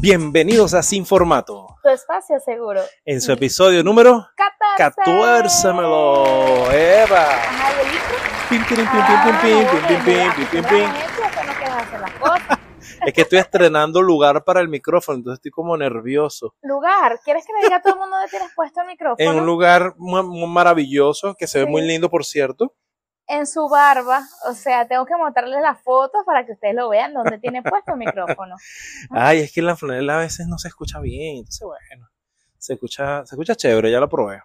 Bienvenidos a Sin Formato, Tu espacio seguro. en su episodio número 14. 14. ¡Eva! Ajá, ¿y el intro? Pim, pim, pim, Ah, pim, pim, bueno, pim, pim, pim, mira, pim, pim, tú pim. eres hecho, que no quieres hacer las cosas. Es que estoy estrenando lugar para el micrófono, entonces estoy como nervioso. Lugar, ¿quieres que le diga a todo el mundo dónde tienes puesto el micrófono? En un lugar muy maravilloso, que se ve Sí. muy lindo, por cierto. En su barba, o sea, tengo que mostrarles las fotos para que ustedes lo vean dónde tiene puesto el micrófono. Ay, es que la flanela a veces no se escucha bien, entonces bueno, se escucha, se escucha chévere, ya lo probé.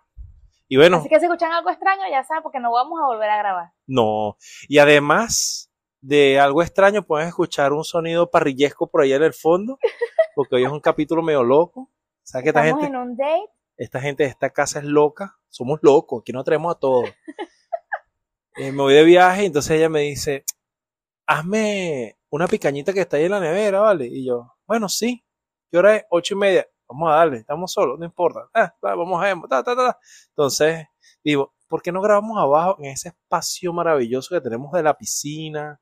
Y bueno, Así que si escuchan algo extraño, ya saben, porque no vamos a volver a grabar. no. Y además de algo extraño, pueden escuchar un sonido parrillesco por allá en el fondo, porque hoy es un capítulo medio loco. ¿Sabes que esta Estamos gente, en un date. esta gente de esta casa es loca? Somos locos, aquí no traemos a todos. Eh, me voy de viaje, entonces ella me dice, hazme una picañita que está ahí en la nevera, ¿vale? Y yo, bueno, sí. ¿Qué hora es? Ocho y media. Vamos a darle, estamos solos, no importa. Ah, va, vamos a ver, ta, ta, ta. Entonces, digo, ¿por qué no grabamos abajo en ese espacio maravilloso que tenemos de la piscina,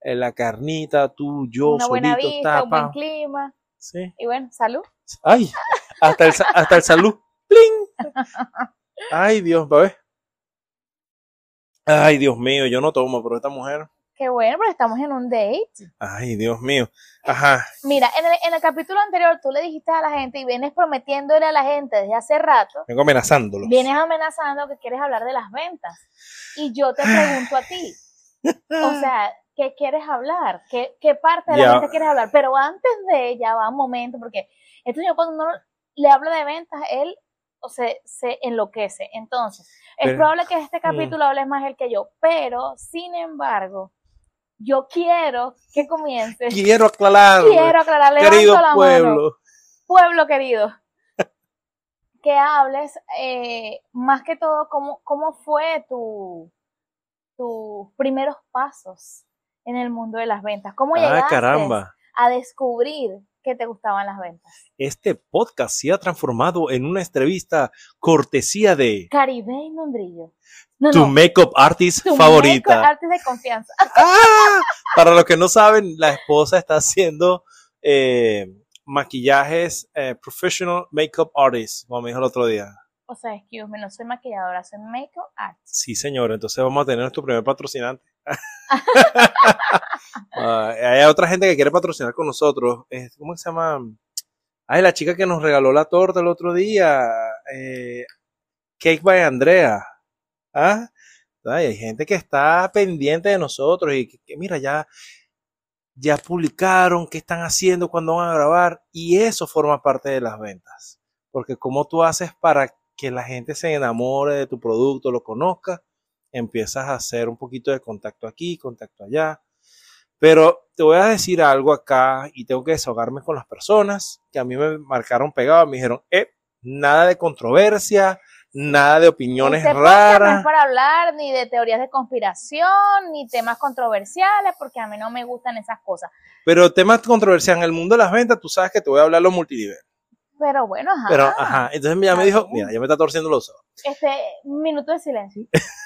eh, la carnita, tú, yo, una buena solito, vista, un buen tapa? clima. Sí. Y bueno, salud. Ay, hasta el, hasta el salud. ¡Pling! Ay, Dios, va a ver. Ay, Dios mío, yo no tomo, pero esta mujer. Qué bueno, pero estamos en un date. Ay, Dios mío. Ajá. Mira, en el, en el capítulo anterior tú le dijiste a la gente y vienes prometiéndole a la gente desde hace rato, Vengo amenazándolo. vienes amenazando que quieres hablar de las ventas. Y yo te pregunto a ti, o sea, ¿qué quieres hablar? ¿Qué, qué parte de la venta quieres hablar? Pero antes de, ya va un momento, porque esto yo cuando uno le hablo de ventas, él o se, se enloquece. Entonces, es Pero- probable que este Mm. capítulo hable más él que yo, pero sin embargo, yo quiero que comiences. Quiero aclarar, Quiero aclarar, querido la mano pueblo. pueblo querido, que hables eh, más que todo cómo, cómo fue tu, tus primeros pasos en el mundo de las ventas. ¿Cómo Ah, llegaste caramba. a descubrir que te gustaban las ventas? Este podcast se ha transformado en una entrevista cortesía de Caribe y Membrillo. No, tu no, makeup artist tu favorita. makeup artist de confianza. ¡Ah! Para los que no saben, la esposa está haciendo eh, maquillajes eh, professional makeup artist, como me dijo el otro día. O sea, excuse me, no soy maquilladora, soy makeup artist. Sí, señor. Entonces vamos a tener nuestro primer patrocinante. Ah, hay otra gente que quiere patrocinar con nosotros. ¿Cómo se llama? Ay, la chica que nos regaló la torta el otro día. eh, Cake by Andrea. ¿Ah? Ay, hay gente que está pendiente de nosotros y que, mira, ya, ya publicaron qué están haciendo, cuándo van a grabar. Y eso forma parte de las ventas. Porque como tú haces para que la gente se enamore de tu producto, lo conozca, empiezas a hacer un poquito de contacto aquí, contacto allá. Pero te voy a decir algo acá y tengo que desahogarme con las personas que a mí me marcaron pegado, me dijeron, eh, nada de controversia, nada de opiniones Este podcast no raras. es para hablar ni de teorías de conspiración, ni temas controversiales, porque a mí no me gustan esas cosas. Pero temas controversiales en el mundo de las ventas, tú sabes que te voy a hablar los multinivel. Pero bueno, ajá. Pero, ajá, entonces ya me dijo, mira, ya me está torciendo los ojos. Este, minuto de silencio.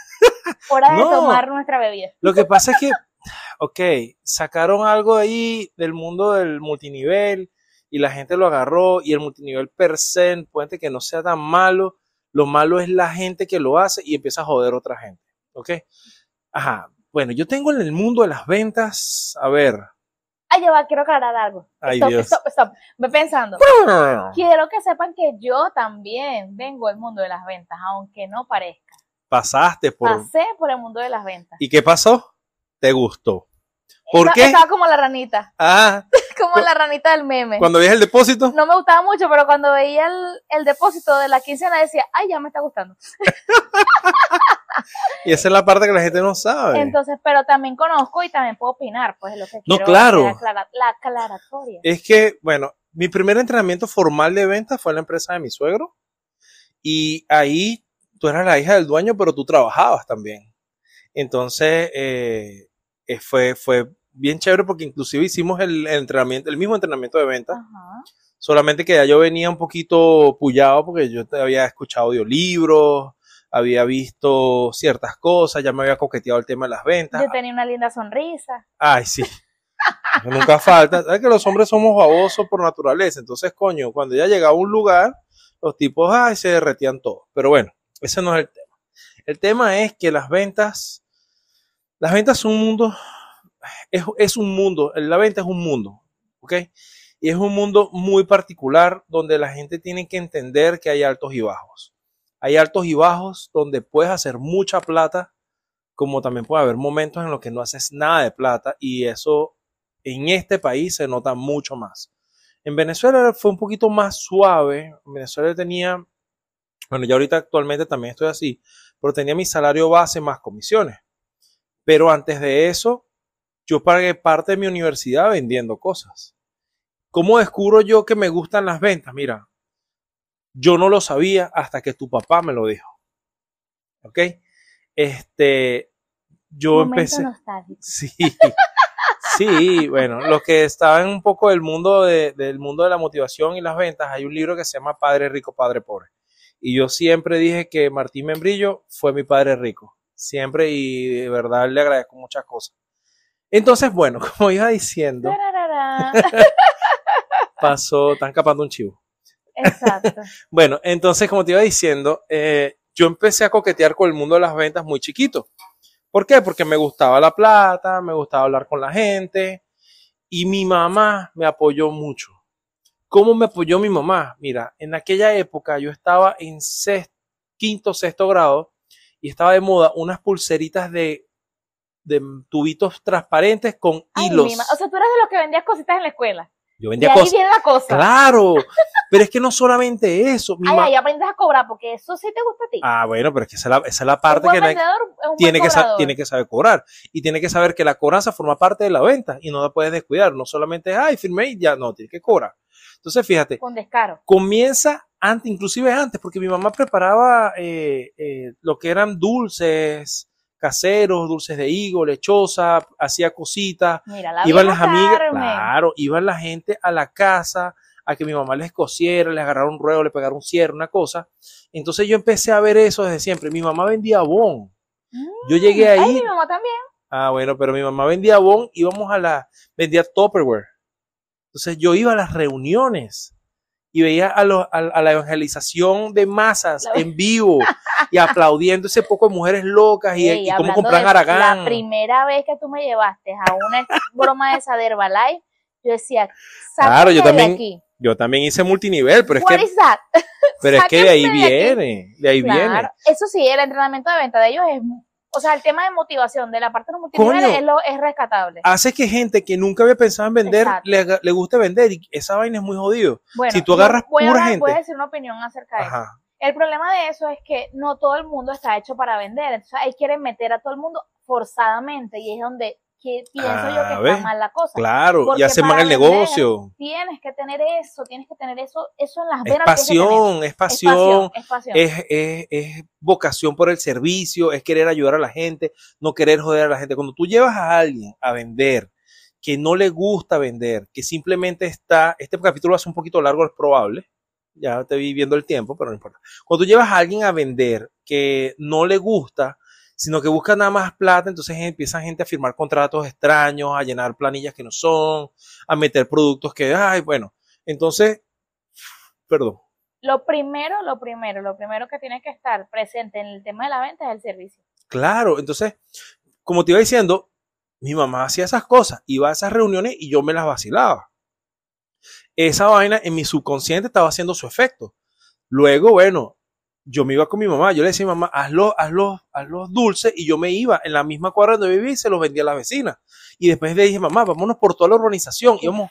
Hora de No. tomar nuestra bebida. Lo que pasa es que, ok, sacaron algo ahí del mundo del multinivel y la gente lo agarró y el multinivel per se, puede que no sea tan malo, lo malo es la gente que lo hace y empieza a joder a otra gente, ok. Ajá, bueno, yo tengo en el mundo de las ventas, a ver, Ay, ya va, quiero aclarar algo. Ay, stop, Dios. stop, stop. Ve pensando. Quiero que sepan que yo también vengo del mundo de las ventas, aunque no parezca. Pasaste por... Pasé por el mundo de las ventas. ¿Y qué pasó? ¿Te gustó? ¿Por qué? Estaba como la ranita, Ah, como la ranita del meme. cuando veías el depósito, No me gustaba mucho, pero cuando veía el, el depósito de la quincena decía, ay, ya me está gustando. y esa es la parte que la gente no sabe. Entonces, pero también conozco y también puedo opinar, pues lo que No, quiero claro. aclara- la aclaratoria. Es que, bueno, mi primer entrenamiento formal de ventas fue en la empresa de mi suegro. Y ahí tú eras la hija del dueño, pero tú trabajabas también. Entonces, eh, eh, fue, fue bien chévere porque inclusive hicimos el, el entrenamiento, el mismo entrenamiento de ventas. Ajá. Solamente que ya yo venía un poquito pullado porque yo te había escuchado audiolibros, había visto ciertas cosas, ya me había coqueteado el tema de las ventas. Yo tenía una linda sonrisa. Ay, sí. Nunca falta. Es que los hombres somos babosos por naturaleza. Entonces, coño, cuando ya llegaba a un lugar, los tipos, ay, se derretían todos. Pero bueno, ese no es el tema. El tema es que las ventas, las ventas son un mundo, es, un mundo, la venta es un mundo, ¿ok? Y es un mundo muy particular donde la gente tiene que entender que hay altos y bajos. Hay altos y bajos donde puedes hacer mucha plata, como también puede haber momentos en los que no haces nada de plata y eso en este país se nota mucho más. En Venezuela fue un poquito más suave. En Venezuela tenía, bueno, ya ahorita actualmente también estoy así, pero tenía mi salario base más comisiones. Pero antes de eso, yo pagué parte de mi universidad vendiendo cosas. ¿Cómo descubro yo que me gustan las ventas? Mira, yo no lo sabía hasta que tu papá me lo dijo. ¿Ok? Este, yo empecé. Sí. Sí, bueno, los que estaban un poco del mundo de, del mundo de la motivación y las ventas, hay un libro que se llama Padre Rico, Padre Pobre. Y yo siempre dije que Martín Membrillo fue mi padre rico. Siempre y de verdad le agradezco muchas cosas. Entonces, bueno, como iba diciendo, pasó, están capando un chivo. Exacto. bueno, entonces, como te iba diciendo, eh, yo empecé a coquetear con el mundo de las ventas muy chiquito. ¿Por qué? Porque me gustaba la plata, me gustaba hablar con la gente y mi mamá me apoyó mucho. ¿Cómo me apoyó mi mamá? Mira, en aquella época yo estaba en sexto, quinto, sexto grado y estaba de moda unas pulseritas de, de tubitos transparentes con hilos. o sea, tú eras de los que vendías cositas en la escuela. Yo vendía y cosas. Ahí viene la cosa. Claro, pero es que no solamente eso. Mi ay, ahí aprendes a cobrar porque eso sí te gusta a ti. Ah, bueno, pero es que esa es la, esa es la parte que tiene, que tiene que saber cobrar y tiene que saber que la cobranza forma parte de la venta y no la puedes descuidar. No solamente, ay, firmé y ya, no, tiene que cobrar. Entonces, fíjate. Con descaro. Comienza antes, inclusive antes, porque mi mamá preparaba eh, eh, lo que eran dulces, caseros, dulces de higo, lechosa, hacía cositas. Mira, la iban las amigas, claro, iban la gente a la casa a que mi mamá les cosiera, les agarrara un ruedo, le pegara un cierre, una cosa. Entonces yo empecé a ver eso desde siempre. Mi mamá vendía bon. yo mm, llegué ahí. Ay, mi mamá también. Ah, bueno, pero mi mamá vendía bon, íbamos a la, vendía Tupperware. Entonces yo iba a las reuniones y veía a, la evangelización de masas en vivo y aplaudiendo ese poco de mujeres locas y, cómo compran Aragán. La primera vez que tú me llevaste a una broma de esa de Herbalife, yo decía, claro, yo también, aquí. yo también hice multinivel, pero es que, pero es que de ahí viene, de ahí viene. Eso sí, el entrenamiento de venta de ellos es o sea, el tema de motivación, de la parte de motivación es, lo, es rescatable. Hace que gente que nunca había pensado en vender le, le, guste vender y esa vaina es muy jodido. Bueno, si tú agarras voy pura gente. A decir una opinión acerca de eso. El problema de eso es que no todo el mundo está hecho para vender. Entonces ahí quieren meter a todo el mundo forzadamente y es donde que pienso yo que está mal la cosa. Claro, y hace mal el negocio. Tienes que tener eso, tienes que tener eso, eso en las venas. Es pasión, es pasión, es, pasión, es, es, es, vocación por el servicio, es querer ayudar a la gente, no querer joder a la gente. Cuando tú llevas a alguien a vender que no le gusta vender, que simplemente está, este capítulo va a ser un poquito largo, es probable, ya te vi viendo el tiempo, pero no importa. Cuando tú llevas a alguien a vender que no le gusta, sino que buscan nada más plata, entonces empiezan gente a firmar contratos extraños, a llenar planillas que no son, a meter productos que, ay, bueno, entonces, perdón. Lo primero, lo primero, lo primero que tiene que estar presente en el tema de la venta es el servicio. Claro, entonces, como te iba diciendo, mi mamá hacía esas cosas, iba a esas reuniones y yo me las vacilaba. Esa vaina en mi subconsciente estaba haciendo su efecto. Luego, bueno, yo me iba con mi mamá, yo le decía a mi mamá, hazlo, hazlo, hazlo dulces, y yo me iba en la misma cuadra donde vivía y se los vendía a las vecinas. Y después le dije, mamá, vámonos por toda la urbanización, íbamos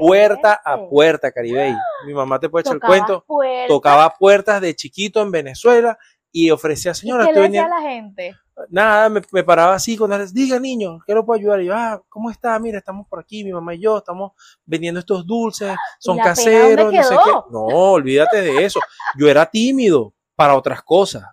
puerta a puerta, Caribe. Mi mamá te puede echar el cuento, tocaba puertas de chiquito en Venezuela y ofrecía, señora, ¿Y qué le decía a la gente? Nada, me, paraba así cuando les diga niño, ¿qué lo puedo ayudar? Y yo, ah, ¿cómo está? Mira, estamos por aquí, mi mamá y yo, estamos vendiendo estos dulces, son caseros, no sé qué. No, olvídate de eso. Yo era tímido, para otras cosas.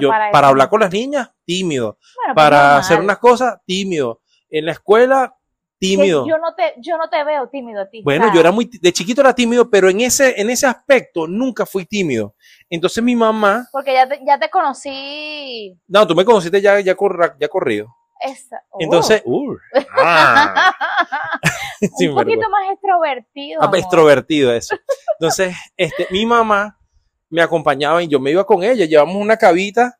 Yo, para, hablar con las niñas, tímido. Pues para hacer unas cosas, tímido. En la escuela, tímido. Yo no te, yo no te veo tímido a ti. Bueno, yo era muy, de chiquito era tímido, pero en ese, en ese aspecto nunca fui tímido. Entonces mi mamá. Porque ya te, ya te conocí. No, tú me conociste ya, ya, ya corrido. Esa, Entonces, uh, ah, Sin un poquito vergüenza. más extrovertido. Ah, amor. extrovertido eso. Entonces, este, mi mamá me acompañaba y yo me iba con ella. Llevamos una cabita,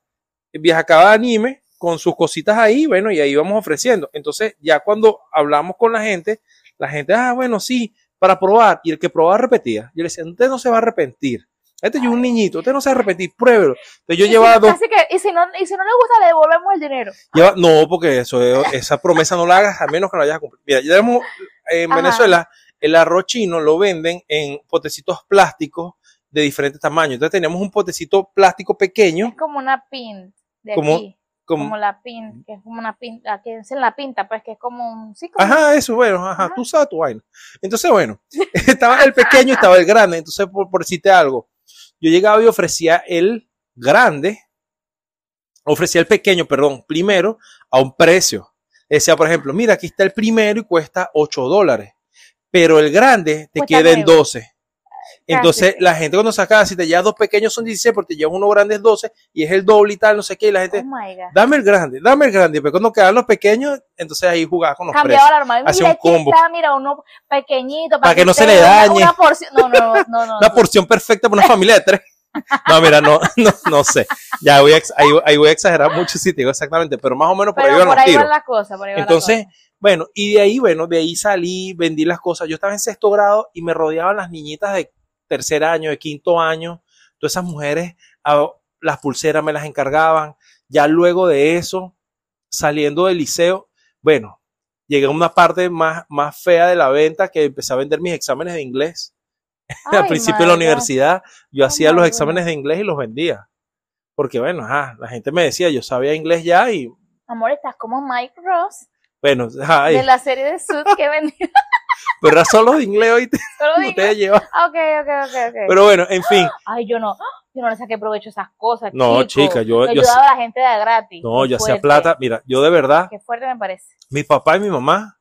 viajaba de anime, con sus cositas ahí, bueno, y ahí íbamos ofreciendo. Entonces, ya cuando hablamos con la gente, la gente, ah, bueno, sí, para probar. Y el que probaba repetía. Yo le decía, usted no se va a arrepentir. Este es un niñito, usted no se va a arrepentir, pruébelo. Entonces yo Y si- llevaba dos, Así que, y si, no, y si no le gusta, le devolvemos el dinero. lleva- no, porque eso, es- esa promesa no la hagas a menos que la vayas a cumplir. Mira, ya tenemos en Ajá. Venezuela el arroz chino lo venden en potecitos plásticos de diferentes tamaños. Entonces teníamos un potecito plástico pequeño, Es como una pin de Como- aquí. como, Como la pin, que es como una pinta, que es en la pinta, pues que es como un. Sí, como ajá, eso, bueno, ajá, Ajá. tú sabes tu vaina. Entonces, bueno, estaba el pequeño y estaba el grande. Entonces, por, por decirte algo, yo llegaba y ofrecía el grande, ofrecía el pequeño, perdón, primero a un precio. Decía, por ejemplo, mira, aquí está el primero y cuesta 8 dólares, pero el grande te Cuesta queda en nueve. 12. Entonces, Casi. la gente cuando sacaba, si te llevas dos pequeños son 16, porque te llevas uno grande es 12 y es el doble y tal, no sé qué, y la gente, Oh dame el grande, dame el grande. Pero cuando quedaban los pequeños, entonces ahí jugaba con los Cambiaba la. Hacía Mira, un combo. está, mira, uno pequeñito. Para que no se le dañe. Una, porción. No, no, no, no. Una porción perfecta para una familia de tres. No, mira, no, no, no sé. Ya voy a, ahí, ahí voy a exagerar mucho si te digo exactamente, pero más o menos por ahí van por los ahí tiros. van. Por ahí Entonces, cosas. bueno, y de ahí, bueno, de ahí salí, vendí las cosas. Yo estaba en sexto grado y me rodeaban las niñitas de tercer año, de quinto año. Todas esas mujeres, a- las pulseras me las encargaban. Ya luego de eso, saliendo del liceo, bueno, llegué a una parte más, más fea de la venta que empecé a vender mis exámenes de inglés. Al Ay, principio de la universidad, yo hacía los exámenes de inglés y los vendía. Porque bueno, ajá, la gente me decía, yo sabía inglés ya y Amor, estás como Mike Ross bueno, ay, de la serie de Suits que vendía. Pero era solo de inglés hoy Solo no digo. te lleva. Ah, Ok, ok, ok, ok. Pero bueno, en fin, Ay, yo no. Yo no le saqué provecho a esas cosas. No, chico. chica, yo- Yo yo ayudaba a la gente de gratis. no, yo hacía plata. Mira, yo de verdad, Qué fuerte me parece. mi papá y mi mamá,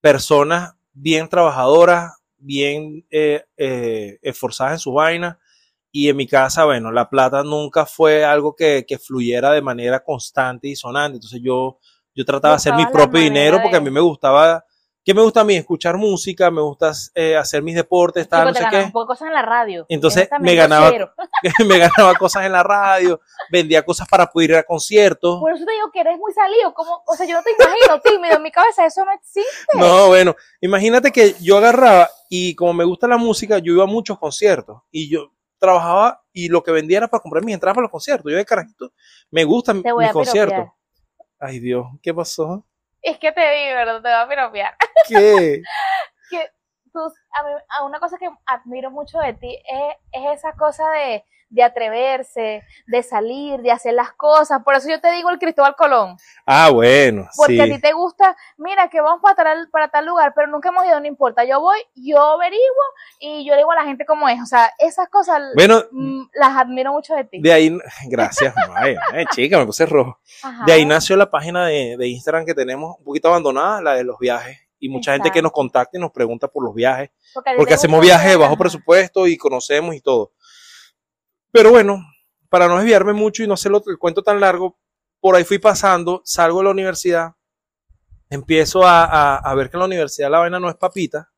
personas bien trabajadoras, bien eh, eh, esforzadas en su vaina. Y en mi casa, bueno, la plata nunca fue algo que, que fluyera de manera constante y sonante. Entonces yo, yo trataba de hacer mi propio dinero porque a mí me gustaba, ¿qué me gusta a mí? Escuchar música, me gusta eh, hacer mis deportes, tal, no te sé qué. un poco de cosas en la radio. Entonces, me ganaba- me ganaba cosas en la radio, vendía cosas para poder ir a conciertos. Por eso te digo que eres muy salido. Como, o sea, yo no te imagino tímido. En mi cabeza eso no existe. No, bueno, imagínate que yo agarraba y como me gusta la música, yo iba a muchos conciertos y yo trabajaba y lo que vendía era para comprar mis entradas para los conciertos. Yo de carajito, me gustan mis conciertos. Ay Dios, ¿qué pasó? Es que te vi, ¿verdad? Te voy a piropear. ¿Qué? Tú, a, mí, a una cosa que admiro mucho de ti es, es esa cosa de, de atreverse, de salir, de hacer las cosas. Por eso yo te digo el Cristóbal Colón. Ah, bueno, Porque sí. a ti te gusta, mira, que vamos para tal, para tal lugar, pero nunca hemos ido, no importa. Yo voy, yo averiguo y yo le digo a la gente cómo es. O sea, esas cosas Bueno, mm, las admiro mucho de ti. de ahí, gracias, ay, ay, chica, me puse rojo. Ajá. De ahí nació la página de, de Instagram que tenemos un poquito abandonada, la de los viajes. Y mucha gente que nos contacta y nos pregunta por los viajes. Porque, hacemos viajes de bajo presupuesto y conocemos y todo. Pero bueno, para no desviarme mucho y no hacerlo el cuento tan largo, por ahí fui pasando, salgo de la universidad, empiezo a, a- a ver que en la universidad la vaina no es papita,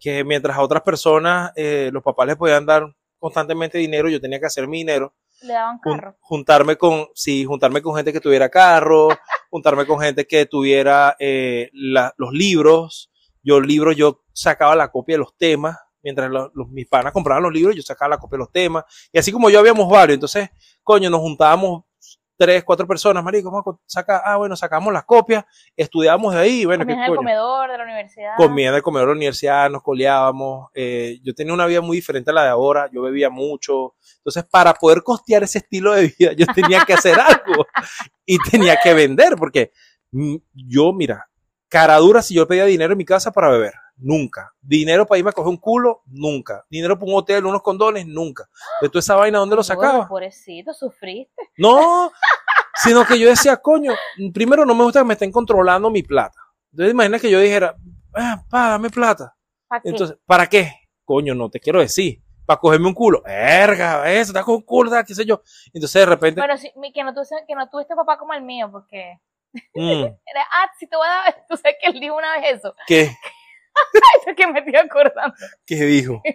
que mientras a otras personas eh, los papás les podían dar constantemente dinero, yo tenía que hacer mi dinero, Le daban carro. juntarme con, sí, juntarme con gente que tuviera carro, juntarme con gente que tuviera eh, la- los libros. Yo libros, yo sacaba la copia de los temas, mientras los, los- mis panas compraban los libros, yo sacaba la copia de los temas. Y así como yo habíamos varios, entonces, coño, nos juntábamos tres, cuatro personas, marico, vamos a sacar, ah, bueno, sacamos las copias, estudiábamos de ahí, bueno, qué Comías en el coño. comedor de la universidad. Comía en el comedor de la universidad, nos coleábamos. eh, yo tenía una vida muy diferente a la de ahora, yo bebía mucho. Entonces, para poder costear ese estilo de vida, yo tenía que hacer algo y tenía que vender, porque mm, yo, mira, cara dura si yo pedía dinero en mi casa para beber, nunca. Dinero para irme a coger un culo, nunca. Dinero para un hotel, unos condones, nunca. De toda esa vaina, ¿dónde lo sacaba? Pobrecito, sufriste. No, sino que yo decía, coño, primero no me gusta que me estén controlando mi plata. Entonces, imagina que yo dijera, ah, pa, dame plata. ¿Para qué? Entonces, ¿para qué? Coño, no te quiero decir. Para cogerme un culo. Verga, eso, estás con tal, qué sé yo. Entonces, de repente, Bueno, sí, mi- que, no tuviste, que no tuviste papá como el mío, porque Mm, Era, ah, si te voy a dar, tú sabes que él dijo una vez eso. ¿Qué? Eso es que me estoy acordando. ¿Qué dijo?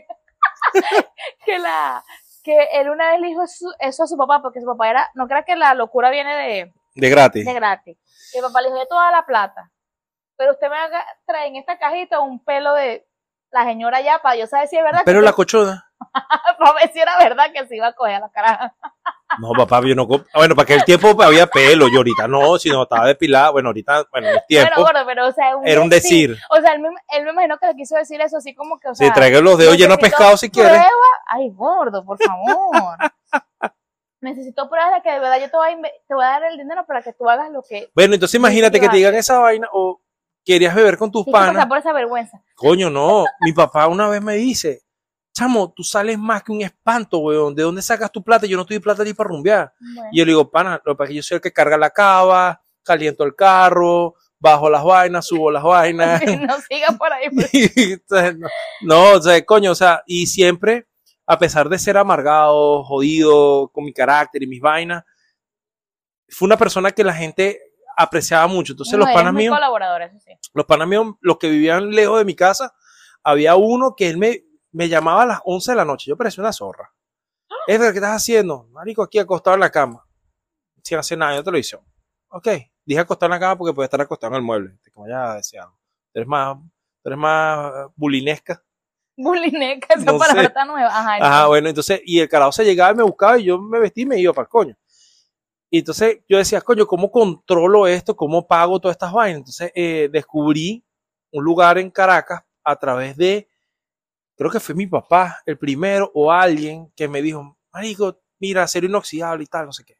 Que la, que él una vez le dijo eso, eso a su papá, porque su papá era, no crea que la locura viene de, De gratis. de gratis. Y el papá le dijo, yo toda la plata. Pero usted me haga, trae en esta cajita un pelo de la señora ya para yo saber si es verdad. Pero que la cochona. para ver si era verdad que se iba a coger a la cara. No, papá, yo no. Bueno, para aquel tiempo había pelo, yo ahorita no, sino estaba depilada. Bueno, ahorita, bueno, en el Pero tiempo gordo, pero o sea, era un decir. O sea, él me, él me imagino que le quiso decir eso así como que, o Si sea. traiga los dedos llenos de pescado si quiere. prueba- Ay, gordo, por favor. Necesito pruebas de que de verdad yo te voy, a, te voy a dar el dinero para que tú hagas lo que Bueno, entonces imagínate que te digan esa vaina o querías beber con tus panas. por esa vergüenza. Coño, no. Mi papá una vez me dice, chamo, tú sales más que un espanto, weón. ¿De dónde sacas tu plata? Yo no estoy plata ni para rumbear. Bueno, Y yo le digo, pana, lo que yo soy el que carga la cava, caliento el carro, bajo las vainas, subo las vainas. no siga por ahí. pues. No, no, o sea, coño, o sea, y siempre, a pesar de ser amargado, jodido, con mi carácter y mis vainas, fue una persona que la gente apreciaba mucho. Entonces, No, los panas míos, sí. los panas míos, los que vivían lejos de mi casa, había uno que él me, me llamaba a las 11 de la noche. Yo parecía una zorra. Edgar, ¿qué estás haciendo? Marico, aquí acostado en la cama. Sin hacer nada en la televisión. Ok. Dije acostado en la cama porque puede estar acostado en el mueble. Como ya decía. Tú eres más, tú eres más eh, bulinesca. Bulineca, esa No palabra está nueva. Ajá, Ajá, bueno, entonces, y el carajo se llegaba y me buscaba y yo me vestí y me iba para el coño. Y entonces yo decía, coño, ¿cómo controlo esto? ¿Cómo pago todas estas vainas? Entonces eh, descubrí un lugar en Caracas a través de, creo que fue mi papá, el primero, o alguien que me dijo, marico, mira, acero inoxidable y tal, no sé qué.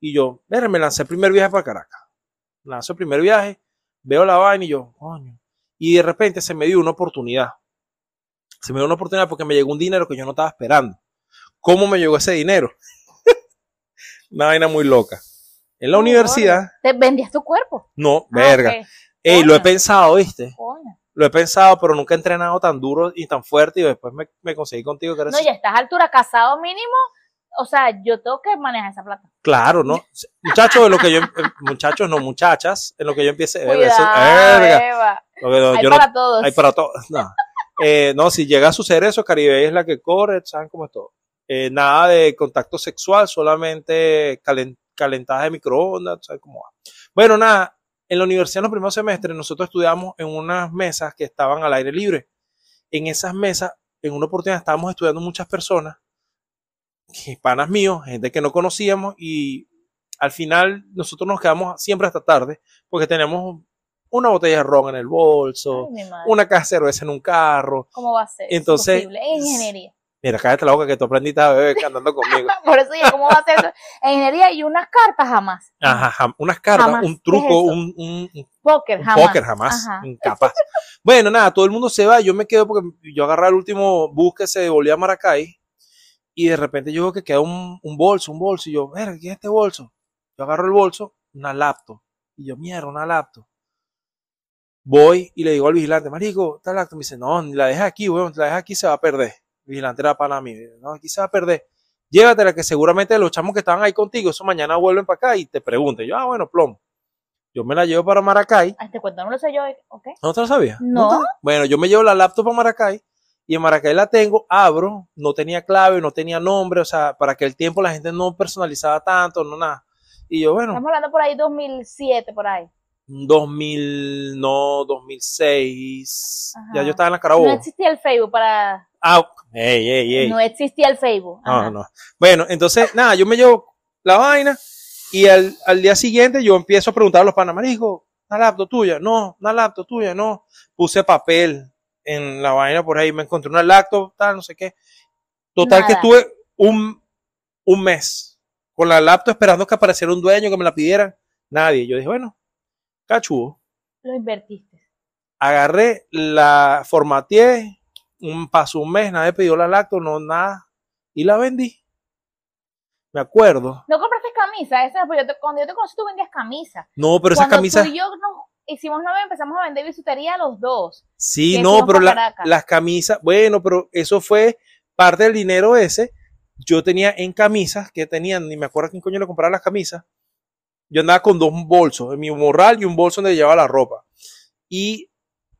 Y yo, mira, me lancé el primer viaje para Caracas. Lanzo el primer viaje, veo la vaina y yo, coño. Y de repente se me dio una oportunidad. Se me dio una oportunidad porque me llegó un dinero que yo no estaba esperando. ¿Cómo me llegó ese dinero? una vaina muy loca. En la No, universidad, Te vendías tu cuerpo. no, Ah, verga. Ey, lo he pensado, ¿viste? Coño. Lo he pensado, pero nunca he entrenado tan duro y tan fuerte y después me, me conseguí contigo que eres... No, ya estás a altura, casado mínimo. O sea, yo tengo que manejar esa plata. Claro, ¿no? Muchachos, en lo que yo, eh, muchachos, no, muchachas, en lo que yo empiece, eh, Cuidado, verga. Eva. Lo que no- Hay yo no- para todos. hay para todos. No. Eh, no, si llega a suceder eso, Caribe es la que corre, saben cómo es todo. Eh, nada de contacto sexual, solamente calen- calentadas de microondas, ¿sabes cómo va? Bueno, nada, en la universidad en los primeros semestres nosotros estudiamos en unas mesas que estaban al aire libre. En esas mesas, en una oportunidad estábamos estudiando muchas personas, panas míos, gente que no conocíamos y al final nosotros nos quedamos siempre hasta tarde porque tenemos una botella de ron en el bolso, Ay, una caja de cerveza en un carro. ¿Cómo va a ser? Es Entonces- ingeniería. Mira, cállate la boca que tú aprendiste a beber andando conmigo. Por eso yo, ¿cómo va a ser eso? En ingeniería y unas cartas jamás. Ajá, jam- unas cartas, Jamás. un ¿Qué truco, es un, un- un Póker, jamás. póker jamás, Ajá. incapaz. bueno, nada, todo el mundo se va, yo me quedo porque yo agarré el último bus que se devolvía a Maracay y de repente yo veo que queda un, un bolso, un bolso y yo, ver, ¿qué es este bolso? Yo agarro el bolso, una laptop y yo, mierda, una laptop. Voy y le digo al vigilante, marico, esta laptop, me dice, no, ni la dejas aquí, weón, la dejas aquí se va a perder. Vigilante era para mí, no, aquí se va a perder. Llévatela que seguramente los chamos que estaban ahí contigo, eso mañana vuelven para acá y te pregunten. Yo, ah, bueno, plomo. Yo me la llevo para Maracay. Ay, Este cuento no lo sé yo, ¿ok? ¿No te lo sabías? No. Bueno, yo me llevo la laptop a Maracay y en Maracay la tengo, abro, no tenía clave, no tenía nombre, o sea, para aquel tiempo la gente no personalizaba tanto, no nada. Y yo, bueno, Estamos hablando por ahí 2007, por ahí. 2000, no, 2006, Ajá. ya yo estaba en la No Carabobo. existía el Facebook para... Ah, ey, ey, ey. No existía el Facebook. No, Ajá. no. Bueno, entonces, nada, yo me llevo la vaina y al, al día siguiente yo empiezo a preguntar a los panas, marico, una laptop tuya, no, una laptop tuya, no. Puse papel en la vaina por ahí, me encontré una laptop, tal, no sé qué. Total que estuve un, un mes con la laptop esperando que apareciera un dueño que me la pidieran. Nadie. Yo dije, bueno, cachudo. Lo invertiste. Agarré, la formateé, un, pasó un mes, nadie pidió la laptop, no nada, y la vendí. Me acuerdo. ¿No compraste camisa? Esa, pues yo te- cuando yo te conocí tú vendías camisa. No, pero esas camisas. tú y yo nos hicimos novia empezamos a vender bisutería los dos. Sí, no, pero la- las camisas, bueno, pero eso fue parte del dinero ese. Yo tenía en camisas, que tenían, ni me acuerdo quién coño le compraba las camisas. yo andaba con dos bolsos, en mi morral y un bolso donde llevaba la ropa. Y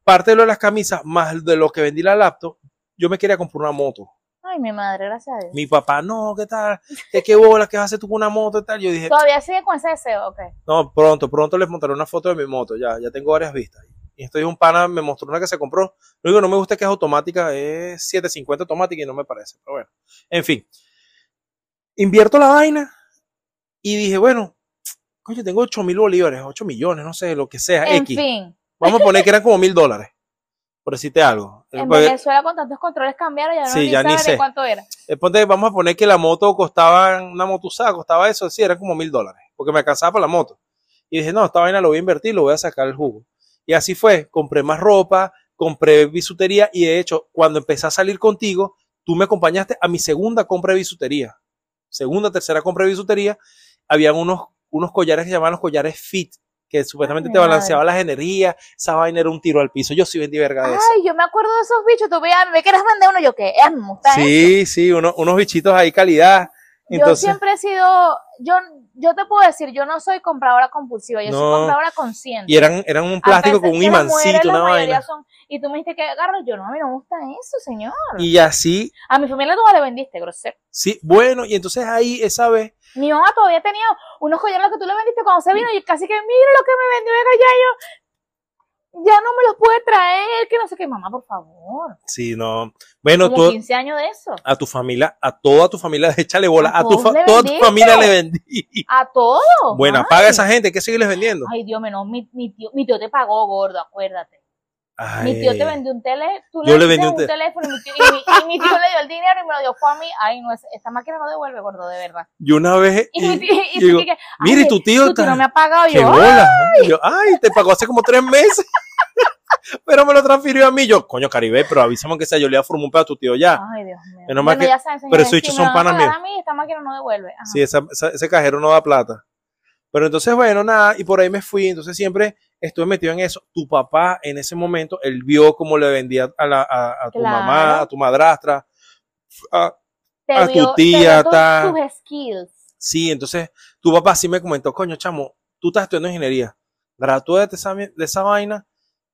parte de lo de las camisas, más de lo que vendí la laptop, yo me quería comprar una moto. Ay, mi madre, gracias a Dios. Mi papá, no, ¿qué tal? ¿Qué, qué bola? ¿Qué vas a hacer tú con una moto y tal? Yo dije, Todavía sigue con ese deseo, ok. no, pronto, pronto les montaré una foto de mi moto, ya, ya tengo varias vistas. Y estoy un pana, me mostró una que se compró. Lo único que no me gusta es que es automática, es 750 automática y no me parece, pero bueno. En fin, invierto la vaina y dije, bueno, coño, tengo 8 mil bolívares, 8 millones, no sé, lo que sea, En X. fin, Vamos a poner que eran como mil dólares, por decirte algo. en Porque- Venezuela con tantos controles cambiaron, ya no Sí, ya ni sé. cuánto era. Eh, vamos a poner que la moto costaba, una moto usada costaba eso, sí, eran como mil dólares, porque me alcanzaba para la moto. Y dije, no, esta vaina lo voy a invertir, lo voy a sacar el jugo. Y así fue, compré más ropa, compré bisutería y de hecho, cuando empecé a salir contigo, tú me acompañaste a mi segunda compra de bisutería. Segunda, tercera compra de bisutería, habían unos, unos collares que se llamaban los collares fit, que supuestamente Ay, te mi balanceaban las energías, esa vaina era un tiro al piso, yo sí vendí verga de eso. Ay, yo me acuerdo de esos bichos, tú veías, me quieres vender uno, yo qué, eh, me gusta eso. Sí, sí, uno- unos bichitos ahí calidad. Yo siempre he sido, yo, yo te puedo decir, yo no soy compradora compulsiva, yo No. soy compradora consciente. y eran, eran un plástico con un imancito, una vaina. son- y tú me dijiste que agarro, yo no, a mí no me gusta eso, señor. Y así, A mi familia tú me le vendiste, grosero. sí, bueno, y entonces ahí esa vez, Mi mamá todavía tenía unos collares que tú le vendiste cuando se vino y casi que mira lo que me vendió era ya yo, ya no me los puede traer, que no sé qué, mamá, por favor. sí, no, bueno, Como tú, 15 años de eso. a tu familia, a toda tu familia, échale bola, A a, tu toda tu familia le vendí. A todos. Bueno, paga a esa gente, que seguirles vendiendo. Ay, Dios mío, no, mi, mi tío, mi tío te pagó, gordo, acuérdate. Ay, Mi tío te vendió un tele, tú Yo le vendí un un, te- teléfono y mi, tío, y, mi, y mi tío le dio el dinero y me lo dio fue a mí. Ay, no, es- esta máquina no devuelve, gordo, de verdad. Yo una vez, Y, y, mi tío, digo, que- mire, tu tío, tu tío está- no me ha pagado qué yo. bola. Yo, ay, te pagó hace como tres meses. pero me lo transfirió a mí. Yo, coño, Caribe, pero avísame que sea, yo le voy a formar un pedo a tu tío ya. Ay, Dios mío. Menos mal Bueno, que- ya saben, pero esos si me son panas a mí, esta máquina no devuelve. Ajá. Sí, esa- esa- ese cajero no da plata. Pero entonces, bueno, nada, y por ahí me fui. Entonces siempre estuve metido en eso. Tu papá, en ese momento, él vio cómo le vendía a, la- a- a tu Claro. mamá, a tu madrastra. a- Te a tu vio- te tía, todos ta- tus skills. sí, entonces tu papá sí me comentó, coño, chamo, tú estás estudiando ingeniería. Gradúate de esa, de esa vaina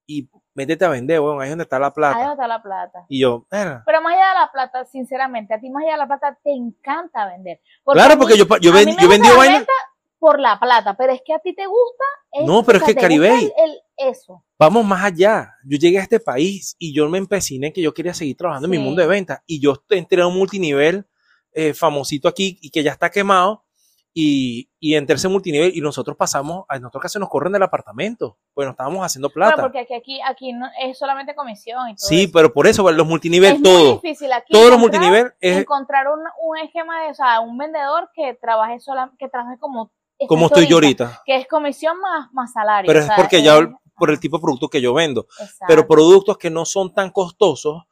y métete a vender, weón, ahí es donde está la Ahí plata. está la plata. Y yo. Pero más allá de la plata, sinceramente, a ti más allá de la plata te encanta vender. claro, mí- porque yo, yo, ven- yo vendí la vaina. venta por la plata, pero es que a ti te gusta. No, pero es que, Caribey, el- el- eso. Vamos más allá. Yo llegué a este país y yo me empeciné que yo quería seguir trabajando en mi Sí. mundo de ventas. Y yo entré a un multinivel eh, famosito aquí y que ya está quemado. Y, y entré a ese multinivel y nosotros pasamos, a nosotros casi nos corren del apartamento. Pues nos estábamos haciendo plata. porque aquí, aquí, aquí no, es solamente comisión y todo sí, eso. pero por eso, los multinivel, es muy todo. difícil aquí Todos los multinivel es encontrar un, un esquema de, o sea, un vendedor que trabaje sola, que trabaje como como estoy yo ahorita, que es comisión más, más salario. Pero o es porque ya por el tipo de producto que yo vendo. exacto. Pero productos que no son tan costosos,